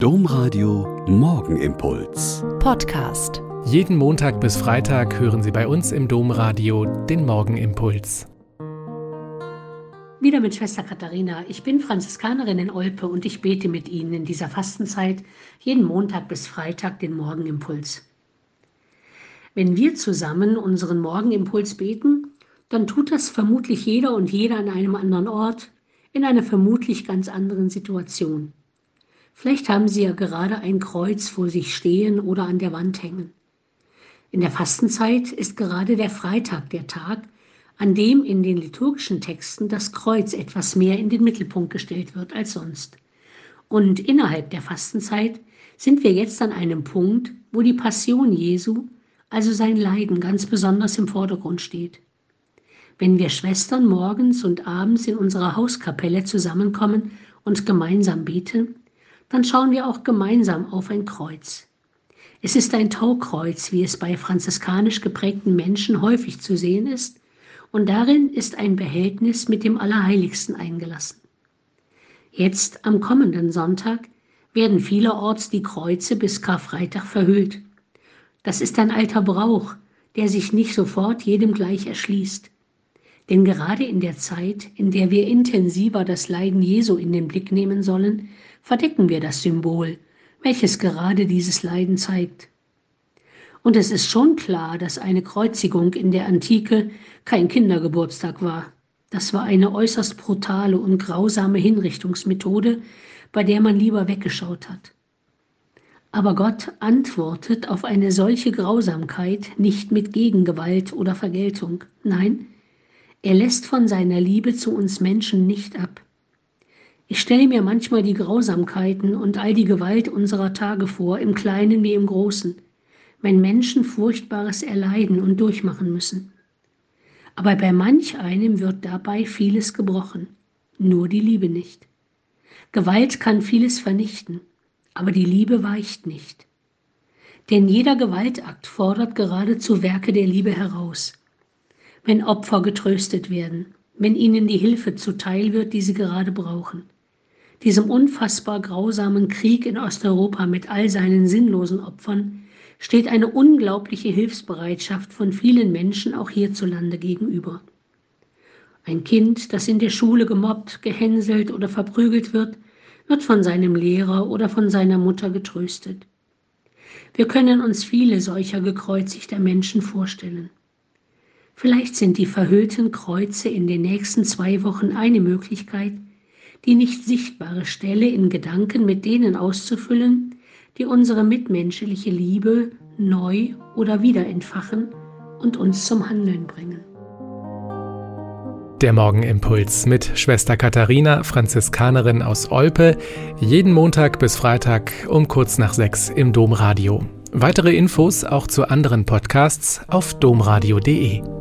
Domradio Morgenimpuls. Podcast. Jeden Montag bis Freitag hören Sie bei uns im Domradio den Morgenimpuls. Wieder mit Schwester Katharina. Ich bin Franziskanerin in Olpe und ich bete mit Ihnen in dieser Fastenzeit jeden Montag bis Freitag den Morgenimpuls. Wenn wir zusammen unseren Morgenimpuls beten, dann tut das vermutlich jeder und jeder an einem anderen Ort, in einer vermutlich ganz anderen Situation. Vielleicht haben Sie ja gerade ein Kreuz vor sich stehen oder an der Wand hängen. In der Fastenzeit ist gerade der Freitag der Tag, an dem in den liturgischen Texten das Kreuz etwas mehr in den Mittelpunkt gestellt wird als sonst. Und innerhalb der Fastenzeit sind wir jetzt an einem Punkt, wo die Passion Jesu, also sein Leiden, ganz besonders im Vordergrund steht. Wenn wir Schwestern morgens und abends in unserer Hauskapelle zusammenkommen und gemeinsam beten, dann schauen wir auch gemeinsam auf ein Kreuz. Es ist ein Taukreuz, wie es bei franziskanisch geprägten Menschen häufig zu sehen ist, und darin ist ein Behältnis mit dem Allerheiligsten eingelassen. Jetzt am kommenden Sonntag werden vielerorts die Kreuze bis Karfreitag verhüllt. Das ist ein alter Brauch, der sich nicht sofort jedem gleich erschließt. Denn gerade in der Zeit, in der wir intensiver das Leiden Jesu in den Blick nehmen sollen, verdecken wir das Symbol, welches gerade dieses Leiden zeigt. Und es ist schon klar, dass eine Kreuzigung in der Antike kein Kindergeburtstag war. Das war eine äußerst brutale und grausame Hinrichtungsmethode, bei der man lieber weggeschaut hat. Aber Gott antwortet auf eine solche Grausamkeit nicht mit Gegengewalt oder Vergeltung. Nein, er lässt von seiner Liebe zu uns Menschen nicht ab. Ich stelle mir manchmal die Grausamkeiten und all die Gewalt unserer Tage vor, im Kleinen wie im Großen, wenn Menschen Furchtbares erleiden und durchmachen müssen. Aber bei manch einem wird dabei vieles gebrochen, nur die Liebe nicht. Gewalt kann vieles vernichten, aber die Liebe weicht nicht. Denn jeder Gewaltakt fordert geradezu Werke der Liebe heraus. Wenn Opfer getröstet werden, wenn ihnen die Hilfe zuteil wird, die sie gerade brauchen diesem unfassbar grausamen Krieg in Osteuropa mit all seinen sinnlosen Opfern steht eine unglaubliche Hilfsbereitschaft von vielen Menschen auch hierzulande gegenüber. Ein Kind, das in der Schule gemobbt, gehänselt oder verprügelt wird, wird von seinem Lehrer oder von seiner Mutter getröstet. Wir können uns viele solcher gekreuzigter Menschen vorstellen. Vielleicht sind die verhüllten Kreuze in den nächsten zwei Wochen eine Möglichkeit, die nicht sichtbare Stelle in Gedanken mit denen auszufüllen, die unsere mitmenschliche Liebe neu oder wieder entfachen und uns zum Handeln bringen. Der Morgenimpuls mit Schwester Katharina, Franziskanerin aus Olpe, jeden Montag bis Freitag um kurz nach sechs im Domradio. Weitere Infos auch zu anderen Podcasts auf domradio.de.